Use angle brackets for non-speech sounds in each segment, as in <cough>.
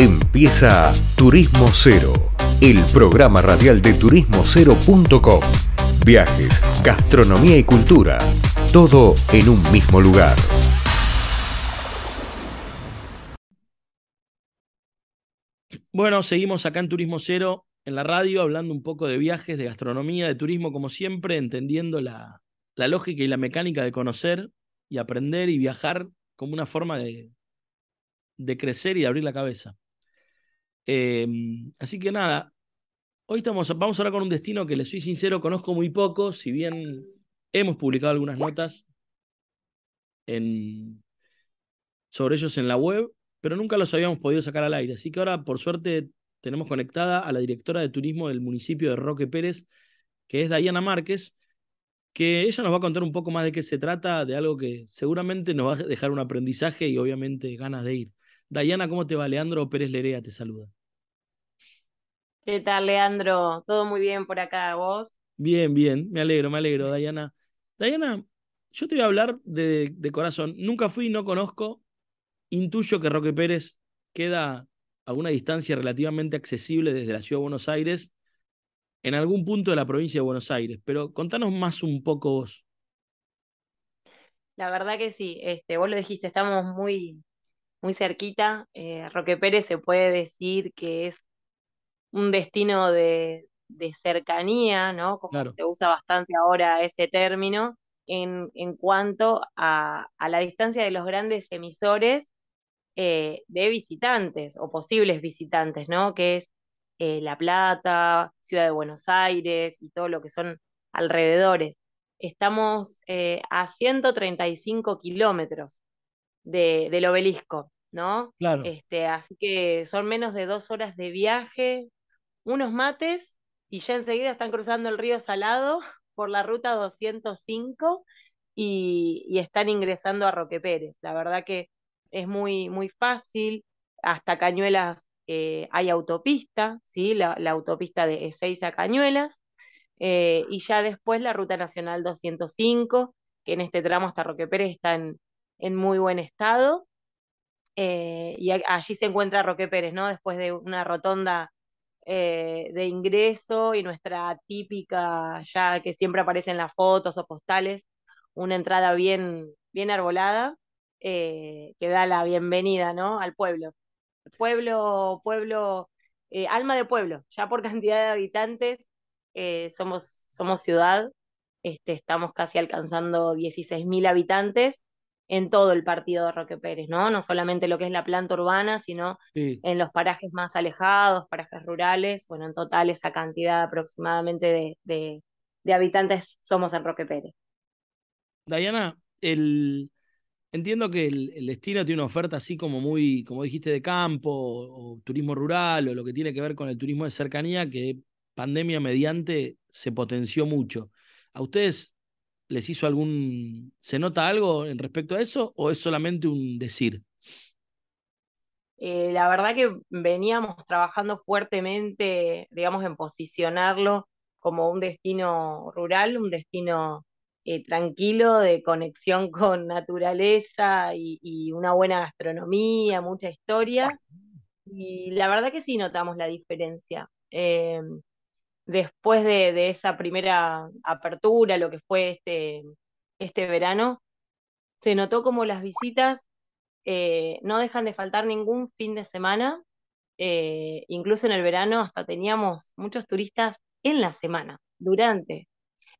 Empieza Turismo Cero, el programa radial de turismocero.com. Viajes, gastronomía y cultura, todo en un mismo lugar. Bueno, seguimos acá en Turismo Cero, en la radio, hablando un poco de viajes, de gastronomía, de turismo, como siempre, entendiendo la, la lógica y la mecánica de conocer y aprender y viajar como una forma de, de crecer y de abrir la cabeza. Em, así que nada, hoy estamos, vamos a hablar con un destino que les soy sincero, conozco muy poco, si bien hemos publicado algunas notas sobre ellos en la web, pero nunca los habíamos podido sacar al aire. Así que ahora, por suerte, tenemos conectada a la directora de turismo del municipio de Roque Pérez, que es Dayana Márquez, que ella nos va a contar un poco más de qué se trata, de algo que seguramente nos va a dejar un aprendizaje y obviamente ganas de ir. Dayana, ¿cómo te va? Leandro Pérez Lerea te saluda. ¿Qué tal, Leandro? ¿Todo muy bien por acá, vos? Bien, bien, me alegro, me alegro, Dayana. Dayana, yo te voy a hablar de, corazón. Nunca fui, no conozco. Intuyo que Roque Pérez queda a una distancia relativamente accesible desde la ciudad de Buenos Aires, en algún punto de la provincia de Buenos Aires, pero contanos más un poco vos. La verdad que sí, este, vos lo dijiste, estamos muy, muy cerquita. Eh, Roque Pérez se puede decir que es un destino de, cercanía, ¿no? Como se usa bastante ahora ese término, en, en cuanto a, la distancia de los grandes emisores eh, de visitantes o posibles visitantes, ¿no? Que es eh, La Plata, Ciudad de Buenos Aires y todo lo que son alrededores. Estamos eh, a 135 kilómetros del obelisco, ¿no? Claro. Este, así que son menos de dos horas de viaje, unos mates y ya enseguida están cruzando el río Salado <laughs> por la ruta 205 y, y están ingresando a Roque Pérez. La verdad que es muy, muy fácil. Hasta Cañuelas eh, hay autopista, ¿sí? la, autopista de Ezeiza a Cañuelas. Eh, y ya después la ruta nacional 205, que en este tramo hasta Roque Pérez está en, en muy buen estado. Eh, y allí se encuentra Roque Pérez, ¿no? Después de una rotonda eh, de ingreso y nuestra típica, ya que siempre aparece en las fotos o postales, una entrada bien, bien arbolada eh, que da la bienvenida ¿no? al pueblo. Pueblo, pueblo, eh, alma de pueblo, ya por <laughs> cantidad de habitantes somos, somos ciudad, este, estamos casi alcanzando 16.000 habitantes en todo el partido de Roque Pérez, ¿no? No solamente lo que es la planta urbana, sino en los parajes más alejados, parajes rurales. Bueno, en total esa cantidad aproximadamente de, habitantes somos en Roque Pérez. Dayana, el, entiendo que el, destino tiene una oferta así como muy, como dijiste, de campo o, turismo rural o lo que tiene que ver con el turismo de cercanía que pandemia mediante se potenció mucho. ¿A ustedes les hizo algún, se nota algo en respecto a eso o es solamente un decir? Eh, la verdad que veníamos trabajando fuertemente, digamos, en posicionarlo como un destino rural, un destino eh, tranquilo, de conexión <laughs> con naturaleza y, una buena gastronomía, mucha historia. Y la verdad que sí notamos la diferencia. Eh, después de, esa primera apertura, lo que fue este, este verano, se notó como las visitas eh, no dejan de faltar ningún fin de semana, eh, incluso en el verano hasta teníamos muchos turistas en la semana, durante,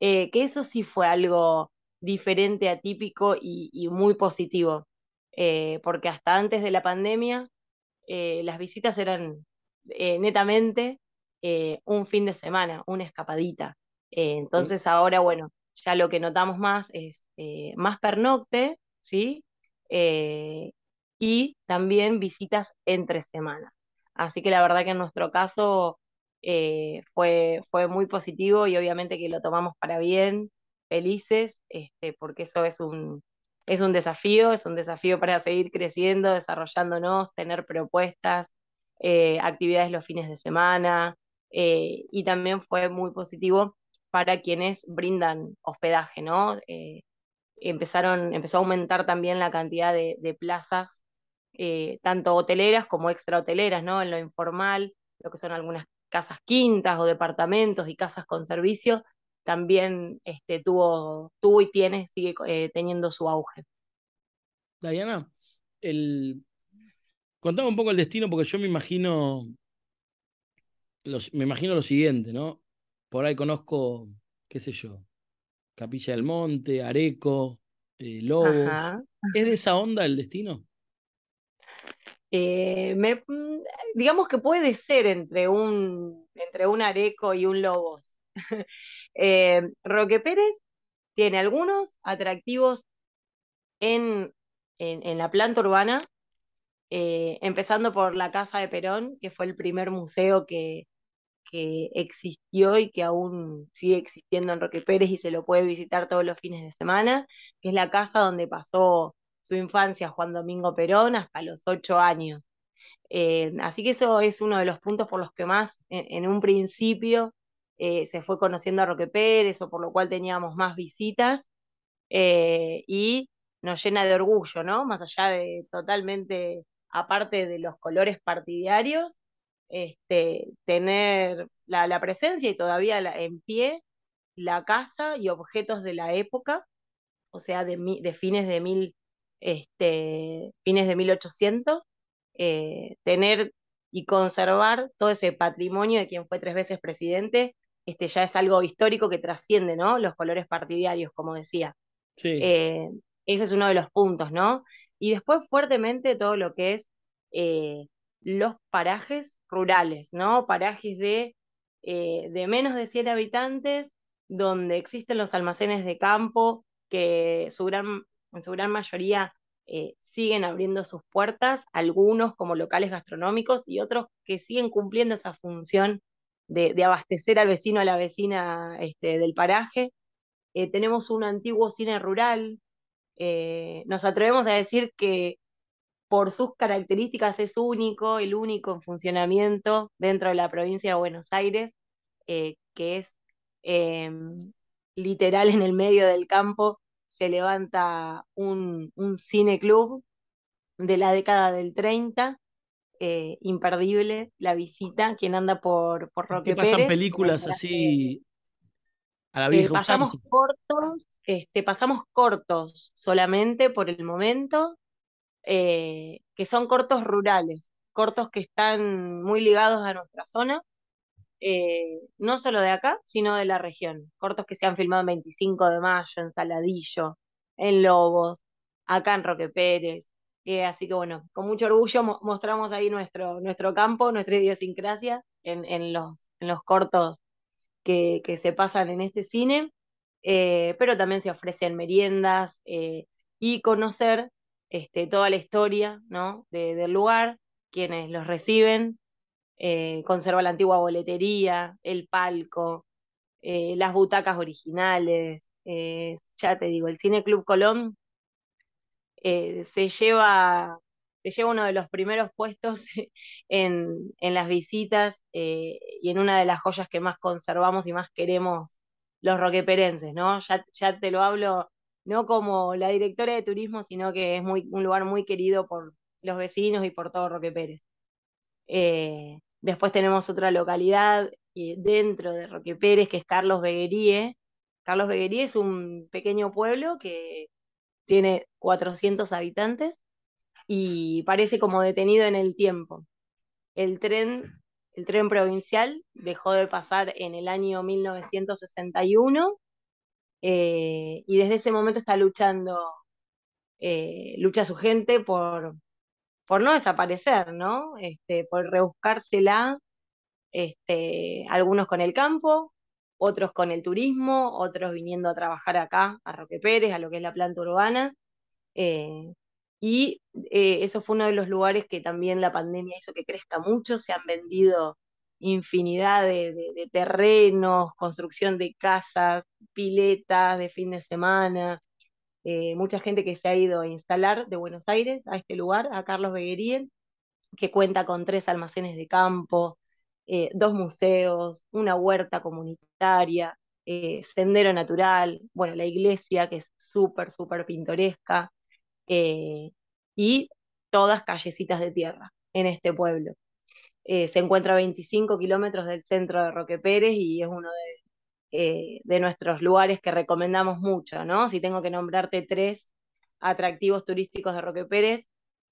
eh, que eso sí fue algo diferente, atípico y muy positivo, porque hasta antes de la pandemia las visitas eran netamente eh, un fin de semana, una escapadita. Eh, entonces ahora, bueno, ya lo que notamos más es eh, más pernocte, ¿sí? y también visitas entre semanas. Así que la verdad que en nuestro caso fue, fue muy positivo y obviamente que lo tomamos para bien, felices, este, porque eso es un, es un desafío, es un desafío para seguir creciendo, desarrollándonos, tener propuestas, actividades los fines de semana, eh, y también fue muy positivo para quienes brindan hospedaje, ¿no? Eh, empezaron, empezó a aumentar también la cantidad de, plazas tanto hoteleras como extra hoteleras, ¿no? En lo informal, lo que son algunas casas quintas o departamentos y casas con servicio, también este, tuvo, tuvo y tiene, sigue teniendo su auge. Diana, el... contame un poco el destino, porque yo me imagino, me imagino lo siguiente, ¿no? Por ahí conozco, qué sé yo, Capilla del Monte, Areco, eh, Lobos. ¿Es de esa onda el destino? Eh, mm, digamos que puede ser entre un, entre un Areco y un Lobos. <laughs> Eh, Roque Pérez tiene algunos atractivos en en, la planta urbana, eh, empezando por la Casa de Perón, que fue el primer museo que, que existió y que aún sigue existiendo en Roque Pérez y se lo puede visitar todos los fines de semana, que es la casa donde pasó su infancia Juan Domingo Perón hasta los ocho años. Eh, así que eso es uno de los puntos por los que más en, un principio eh, se fue conociendo a Roque Pérez o por lo cual teníamos más visitas. y nos llena de orgullo, ¿no? Más allá de totalmente, aparte de los colores partidarios, este, tener la, presencia y todavía en pie la casa y objetos de la época, o sea, de, de fines de mil, este, fines de 1800, eh, tener y conservar todo ese patrimonio de quien fue tres veces presidente, este, ya es algo histórico que trasciende, ¿no? Los colores partidarios, como decía. Sí. Eh, ese es uno de los puntos, ¿no? Y después fuertemente todo lo que es eh, los parajes rurales, ¿no? Parajes de, eh, de menos de 100 habitantes, donde existen los almacenes de campo, que su gran, en su gran mayoría eh, siguen abriendo sus puertas, algunos como locales gastronómicos y otros que siguen cumpliendo esa función de, abastecer al vecino, a la vecina este, del paraje. tenemos un antiguo cine rural eh, nos atrevemos a decir que por sus características es único, el único en funcionamiento dentro de la provincia de Buenos Aires, eh, que es em, literal en el medio del campo, se levanta un, un cine club de la década del 30, eh, imperdible la visita, quien anda por, por Roque ¿Qué pasan películas así eh, pasamos cortos, este, pasamos cortos solamente por el momento, eh, que son cortos rurales, cortos que están muy ligados a nuestra zona, eh, no solo de acá, sino de la región. Cortos que se han filmado en 25 de mayo, en Saladillo, en Lobos, acá en Roque Pérez. así que bueno, con mucho orgullo mostramos ahí nuestro, nuestro campo, nuestra idiosincrasia en, en, los, en los cortos que, se pasan en este cine, eh, pero también se ofrecen meriendas eh, y conocer este, toda la historia ¿no? del lugar, quienes los reciben, eh, conserva la antigua boletería, el palco, las butacas originales, ya te digo, el Cine Club Colón se lleva se lleva uno de los primeros puestos <laughs> en, las visitas eh, y en una de las joyas que más conservamos y más queremos los roqueperenses, ¿no? Ya, ya te lo hablo no como la directora de turismo, sino que es muy, un lugar muy querido por los vecinos y por todo Roque Pérez. Eh, después tenemos otra localidad eh, dentro de Roque Pérez, que es Carlos Begueríe. Carlos Begueríe es un pequeño pueblo que tiene 400 habitantes y parece como detenido en el tiempo. El tren, el tren provincial dejó de pasar en el año 1961 eh, y desde ese momento está luchando, eh, lucha su gente por, por no desaparecer, ¿no? Este, por rebuscársela, este, algunos con el campo, otros con el turismo, otros viniendo a trabajar acá, a Roque Pérez, a lo que es la planta urbana. Eh, y eh, eso fue uno de los lugares que también la pandemia hizo que crezca mucho, se han vendido infinidad de, terrenos, construcción de casas, piletas de fin de semana, eh, mucha gente que se ha ido a instalar de Buenos Aires a este lugar, a Carlos Beguerien, que cuenta con tres almacenes de campo, eh, dos museos, una huerta comunitaria, sendero natural, bueno, la iglesia que es súper, súper pintoresca. Eh, y todas callecitas de tierra en este pueblo. Eh, se encuentra a 25 kilómetros del centro de Roque Pérez y es uno de, eh, de, nuestros lugares que recomendamos mucho, ¿no? Si tengo que nombrarte tres atractivos turísticos de Roque Pérez,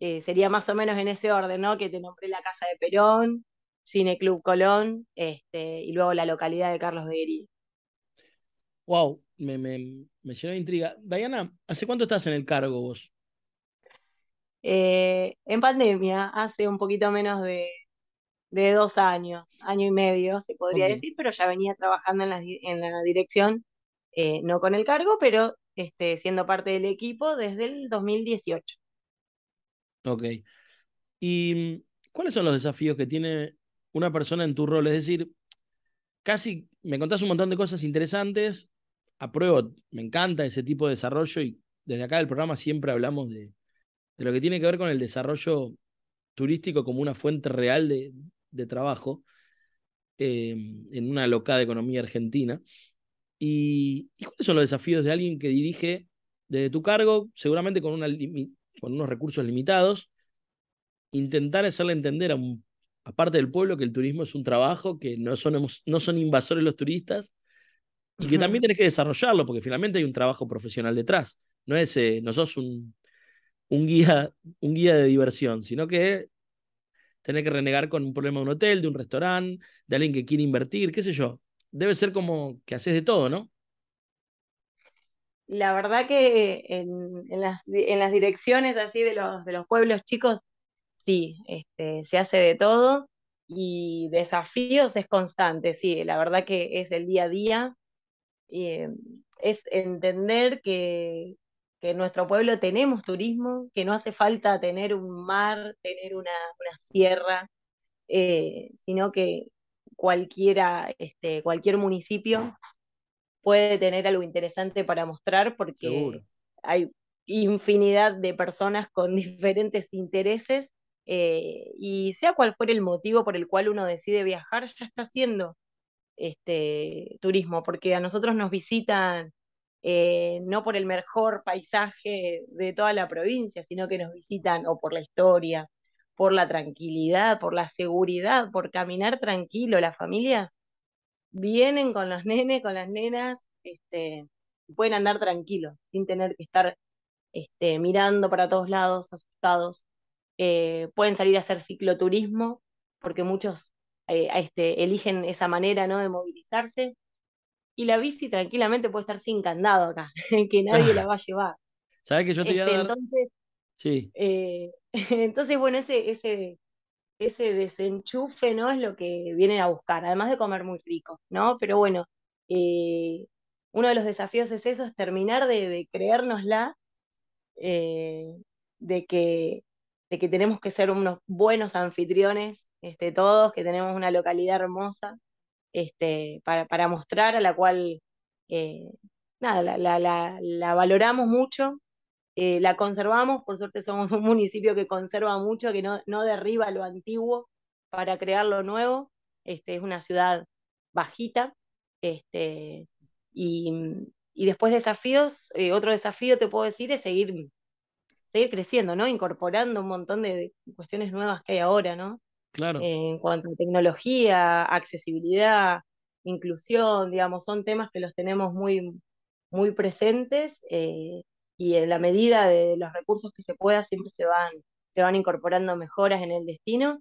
sería más o menos en ese orden, ¿no? Que te nombré la Casa de Perón, Cine Club Colón, este, y luego la localidad de Carlos de Wow, me, me, me llenó de intriga. Diana, ¿hace cuánto estás en el cargo vos? Eh, en pandemia, hace un poquito menos de, dos años, año y medio, se podría decir, pero ya venía trabajando en la, en la dirección, eh, no con el cargo, pero este, siendo parte del equipo desde el 2018. Ok. ¿Y cuáles son los desafíos que tiene una persona en tu rol? Es decir, casi me contás un montón de cosas interesantes, apruebo, me encanta ese tipo de desarrollo y desde acá del programa siempre hablamos de, de lo que tiene que ver con el desarrollo turístico como una fuente real de, de trabajo eh, en una locada economía argentina. Y, cuáles son los desafíos de alguien que dirige desde tu cargo, seguramente con, una, con unos recursos limitados, intentar hacerle entender a, un, parte del pueblo que el turismo es un trabajo, que no son, no son invasores los turistas y que también tenés que desarrollarlo, porque finalmente hay un trabajo profesional detrás. No es, eh, no sos un, un guía, un guía de diversión, sino que tener que renegar con un problema de un hotel, de un restaurante, de alguien que quiere invertir, qué sé yo. Debe ser como que haces de todo, ¿no? La verdad que en, las, direcciones así de los, de los pueblos chicos, sí, este, se hace de todo y desafíos es constante, sí, la verdad que es el día a día, eh, es entender que, que en nuestro pueblo tenemos turismo, que no hace falta tener un mar, tener una, sierra, eh, sino que cualquiera, este, cualquier municipio puede tener algo interesante para mostrar porque hay infinidad de personas con <laughs> diferentes intereses eh, y sea cual fuera el motivo por el cual uno decide viajar, ya está haciendo este turismo, porque a nosotros nos visitan eh, no por el mejor paisaje de toda la provincia, sino que nos visitan o por la historia, por la tranquilidad, por la seguridad, por caminar tranquilo. Las familias vienen con los nenes, con las nenas, este, pueden andar tranquilos, sin tener que estar este, mirando para todos lados, asustados. Eh, pueden salir a hacer cicloturismo, porque muchos eh, este, eligen esa manera ¿no? de movilizarse y la bici tranquilamente puede estar sin candado acá, <laughs> que nadie la va a llevar. ¿Sabes que yo te voy a este, dar? Entonces, sí. Eh, <laughs> entonces, bueno, ese, ese, ese desenchufe, ¿no? Es lo que vienen a buscar, además de comer muy rico, ¿no? Pero bueno, eh, uno de los desafíos es eso, es terminar de, de creérnosla, eh, de, que, de que tenemos que ser unos buenos anfitriones, este, todos, que tenemos una localidad hermosa, este, para, mostrar, a la cual eh, nada, la, valoramos mucho, eh, la conservamos, por suerte somos <laughs> un municipio que conserva mucho, que no, no derriba lo antiguo para crear lo nuevo, este, es una ciudad bajita, este, y, después desafíos, eh, otro desafío te puedo decir es seguir, seguir creciendo, ¿no? Incorporando un montón de, de cuestiones nuevas que hay ahora, ¿no? Claro. en cuanto a tecnología, accesibilidad, inclusión, digamos, son temas que los tenemos muy, muy presentes eh, y en la medida de los recursos que se pueda siempre se van, se van incorporando mejoras en el destino,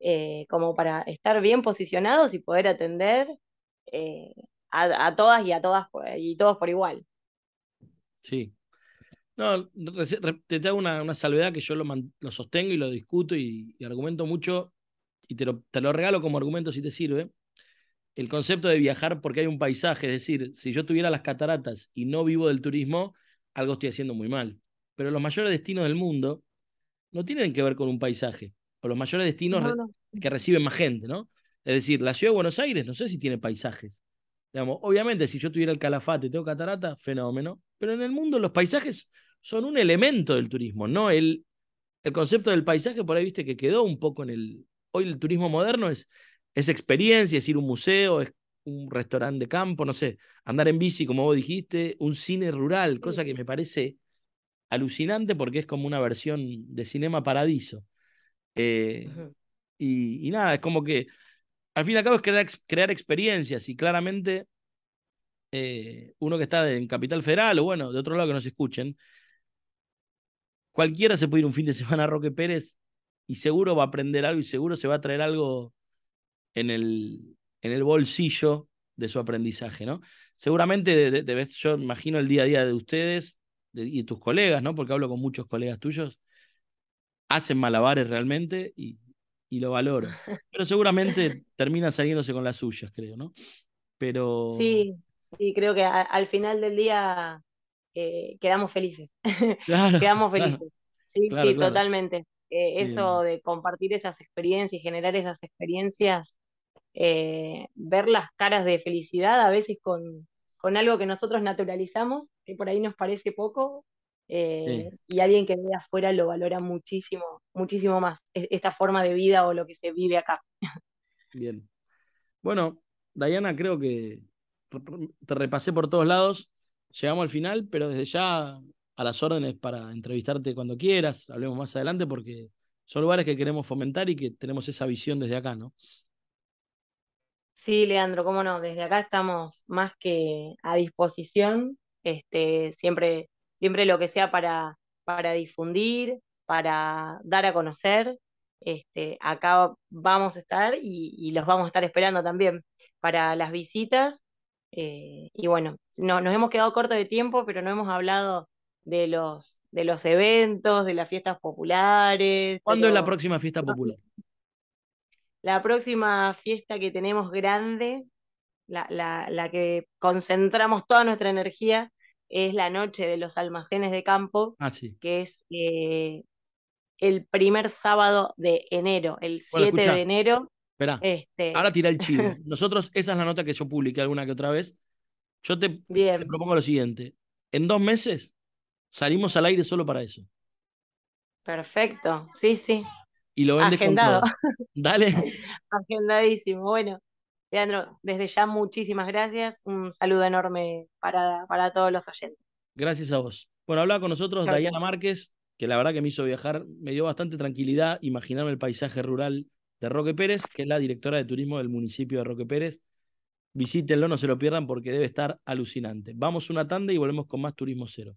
eh, como para estar bien posicionados y poder atender eh, a, todas y a todas y todos por igual. Sí. No, te, hago una, salvedad que yo lo, lo, sostengo y lo discuto y argumento mucho y te lo, te lo regalo como argumento si te sirve, el concepto de viajar porque hay un paisaje, es decir, si yo tuviera las cataratas y no vivo del turismo, algo estoy haciendo muy mal. Pero los mayores destinos del mundo no tienen que ver con un paisaje, o los mayores destinos que reciben más gente, ¿no? Es decir, la ciudad de Buenos Aires no sé si tiene paisajes. Digamos, obviamente, si yo tuviera el calafate y tengo catarata, fenómeno. Pero en el mundo los paisajes son un elemento del turismo, no el, el concepto del paisaje por ahí viste que quedó un poco en el, hoy el turismo moderno es, es experiencia, es ir a un museo, es un restaurante de campo, no sé, andar en bici, como vos dijiste, un cine rural, cosa que me parece alucinante porque es como una versión de Cinema Paradiso. Eh, y, nada, es como que al fin y al cabo es crear, crear experiencias y claramente eh, uno que está en Capital Federal o bueno, de otro lado que nos escuchen, cualquiera se puede ir un fin de semana a Roque Pérez y seguro va a aprender algo y seguro se va a traer algo en el, en el bolsillo de su aprendizaje, ¿no? Seguramente debes, yo imagino el día a día de ustedes y tus colegas, ¿no? Porque hablo con muchos colegas tuyos, hacen malabares realmente y, y lo valoro. <laughs> Pero seguramente terminan saliéndose con las suyas, creo, ¿no? Pero... Sí, sí, creo que al final del día eh, quedamos felices. <laughs> quedamos felices. Sí, sí, totalmente. Eh, eso de compartir esas experiencias y generar esas experiencias, eh, ver las caras de felicidad a veces con, con, algo que nosotros naturalizamos, que por ahí nos parece poco, y alguien que ve afuera lo valora muchísimo, muchísimo más, e, esta forma de vida o lo que se vive acá. Bien. Bueno, Dayana, creo que te repasé por todos lados llegamos al final, pero desde ya a las órdenes para entrevistarte cuando quieras, hablemos más adelante porque son lugares que queremos fomentar y que tenemos esa visión desde acá, ¿no? Sí, Leandro, cómo no, desde acá estamos más que a disposición, este, siempre, siempre lo que sea para, para difundir, para dar a conocer, este, acá vamos a estar y, los vamos a estar esperando también para las visitas eh, y bueno, no, nos hemos quedado cortos de tiempo, pero no hemos hablado de los, de los eventos, de las fiestas populares. ¿Cuándo es la próxima fiesta popular? La próxima fiesta que tenemos grande, la, la, la, que concentramos toda nuestra energía, es la noche de los almacenes de campo, ah, sí. que es eh, el primer sábado de enero, el 7 de enero. Espera, este... ahora tira el chivo. <laughs> Nosotros, esa es la nota que yo publiqué alguna que otra vez. Yo te, propongo lo siguiente. En dos meses salimos al aire solo para eso. Perfecto, sí, sí. Y lo vendes Agendado. <laughs> Dale. Agendadísimo. Bueno, Leandro, desde ya muchísimas gracias. Un saludo enorme para, para todos los oyentes. Gracias a vos. Bueno, hablaba con nosotros Dayana Márquez, que la verdad que me hizo viajar, me dio bastante tranquilidad imaginarme el paisaje rural de Roque Pérez, que es la directora de turismo del municipio de Roque Pérez. Visítenlo, no se lo pierdan porque debe estar alucinante. Vamos una tanda y volvemos con más Turismo Cero.